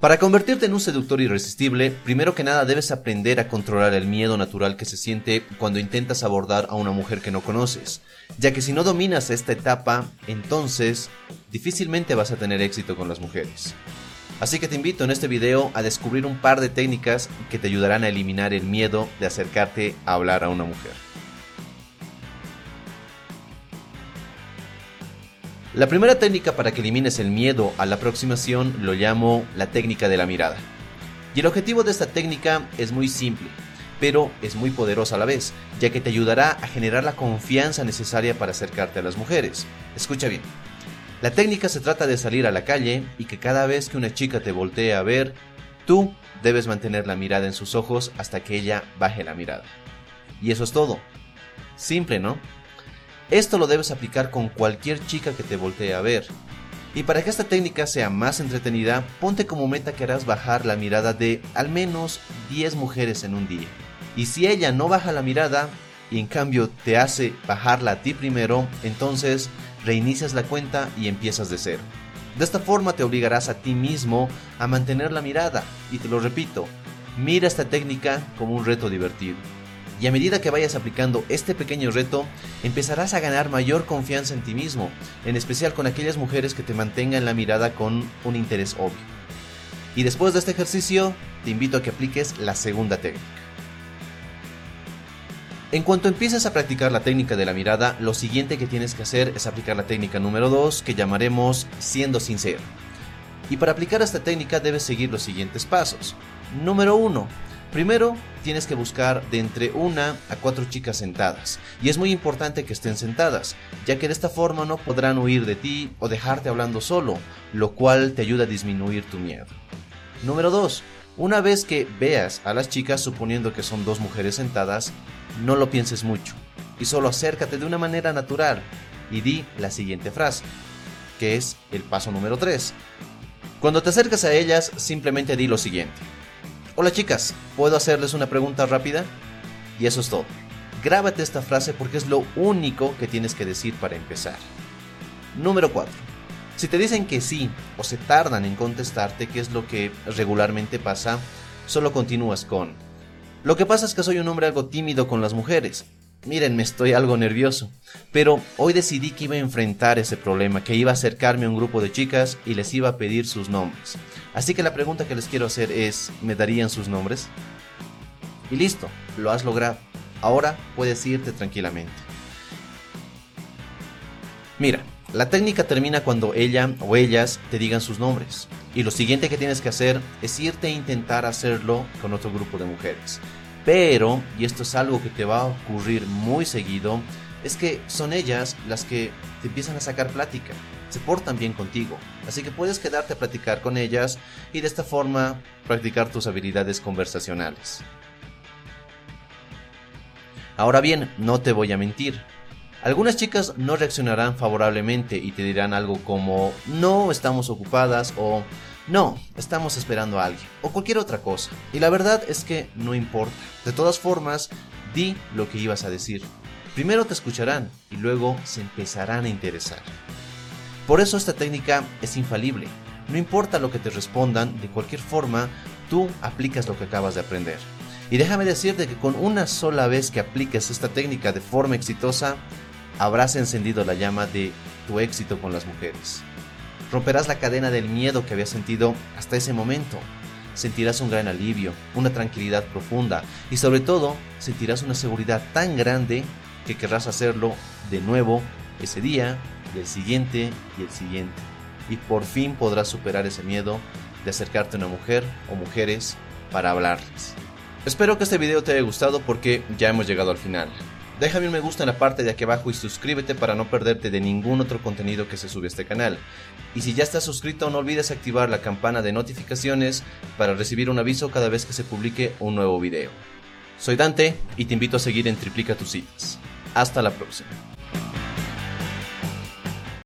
Para convertirte en un seductor irresistible, primero que nada debes aprender a controlar el miedo natural que se siente cuando intentas abordar a una mujer que no conoces, ya que si no dominas esta etapa, entonces difícilmente vas a tener éxito con las mujeres. Así que te invito en este video a descubrir un par de técnicas que te ayudarán a eliminar el miedo de acercarte a hablar a una mujer. La primera técnica para que elimines el miedo a la aproximación lo llamo la técnica de la mirada. Y el objetivo de esta técnica es muy simple, pero es muy poderosa a la vez, ya que te ayudará a generar la confianza necesaria para acercarte a las mujeres. Escucha bien. La técnica se trata de salir a la calle y que cada vez que una chica te voltee a ver, tú debes mantener la mirada en sus ojos hasta que ella baje la mirada. Y eso es todo. Simple, ¿no? Esto lo debes aplicar con cualquier chica que te voltee a ver. Y para que esta técnica sea más entretenida, ponte como meta que harás bajar la mirada de al menos 10 mujeres en un día. Y si ella no baja la mirada y en cambio te hace bajarla a ti primero, entonces reinicias la cuenta y empiezas de cero. De esta forma te obligarás a ti mismo a mantener la mirada. Y te lo repito, mira esta técnica como un reto divertido. Y a medida que vayas aplicando este pequeño reto, empezarás a ganar mayor confianza en ti mismo, en especial con aquellas mujeres que te mantengan la mirada con un interés obvio. Y después de este ejercicio, te invito a que apliques la segunda técnica. En cuanto empieces a practicar la técnica de la mirada, lo siguiente que tienes que hacer es aplicar la técnica número 2 que llamaremos siendo sincero. Y para aplicar esta técnica debes seguir los siguientes pasos. Número 1 Primero, tienes que buscar de entre una a cuatro chicas sentadas, y es muy importante que estén sentadas, ya que de esta forma no podrán huir de ti o dejarte hablando solo, lo cual te ayuda a disminuir tu miedo. Número 2. Una vez que veas a las chicas suponiendo que son dos mujeres sentadas, no lo pienses mucho, y solo acércate de una manera natural y di la siguiente frase, que es el paso número 3. Cuando te acercas a ellas, simplemente di lo siguiente. Hola chicas, ¿puedo hacerles una pregunta rápida? Y eso es todo. Grábate esta frase porque es lo único que tienes que decir para empezar. Número 4. Si te dicen que sí o se tardan en contestarte, que es lo que regularmente pasa, solo continúas con... Lo que pasa es que soy un hombre algo tímido con las mujeres. Miren, me estoy algo nervioso, pero hoy decidí que iba a enfrentar ese problema, que iba a acercarme a un grupo de chicas y les iba a pedir sus nombres. Así que la pregunta que les quiero hacer es, ¿me darían sus nombres? Y listo, lo has logrado. Ahora puedes irte tranquilamente. Mira, la técnica termina cuando ella o ellas te digan sus nombres. Y lo siguiente que tienes que hacer es irte a intentar hacerlo con otro grupo de mujeres. Pero, y esto es algo que te va a ocurrir muy seguido, es que son ellas las que te empiezan a sacar plática, se portan bien contigo, así que puedes quedarte a platicar con ellas y de esta forma practicar tus habilidades conversacionales. Ahora bien, no te voy a mentir. Algunas chicas no reaccionarán favorablemente y te dirán algo como no estamos ocupadas o no, estamos esperando a alguien o cualquier otra cosa. Y la verdad es que no importa. De todas formas, di lo que ibas a decir. Primero te escucharán y luego se empezarán a interesar. Por eso esta técnica es infalible. No importa lo que te respondan, de cualquier forma, tú aplicas lo que acabas de aprender. Y déjame decirte que con una sola vez que apliques esta técnica de forma exitosa, habrás encendido la llama de tu éxito con las mujeres. Romperás la cadena del miedo que habías sentido hasta ese momento. Sentirás un gran alivio, una tranquilidad profunda y sobre todo sentirás una seguridad tan grande que querrás hacerlo de nuevo ese día, del siguiente y el siguiente. Y por fin podrás superar ese miedo de acercarte a una mujer o mujeres para hablarles. Espero que este video te haya gustado porque ya hemos llegado al final. Déjame un me gusta en la parte de aquí abajo y suscríbete para no perderte de ningún otro contenido que se sube a este canal. Y si ya estás suscrito no olvides activar la campana de notificaciones para recibir un aviso cada vez que se publique un nuevo video. Soy Dante y te invito a seguir en Triplica tus citas. Hasta la próxima.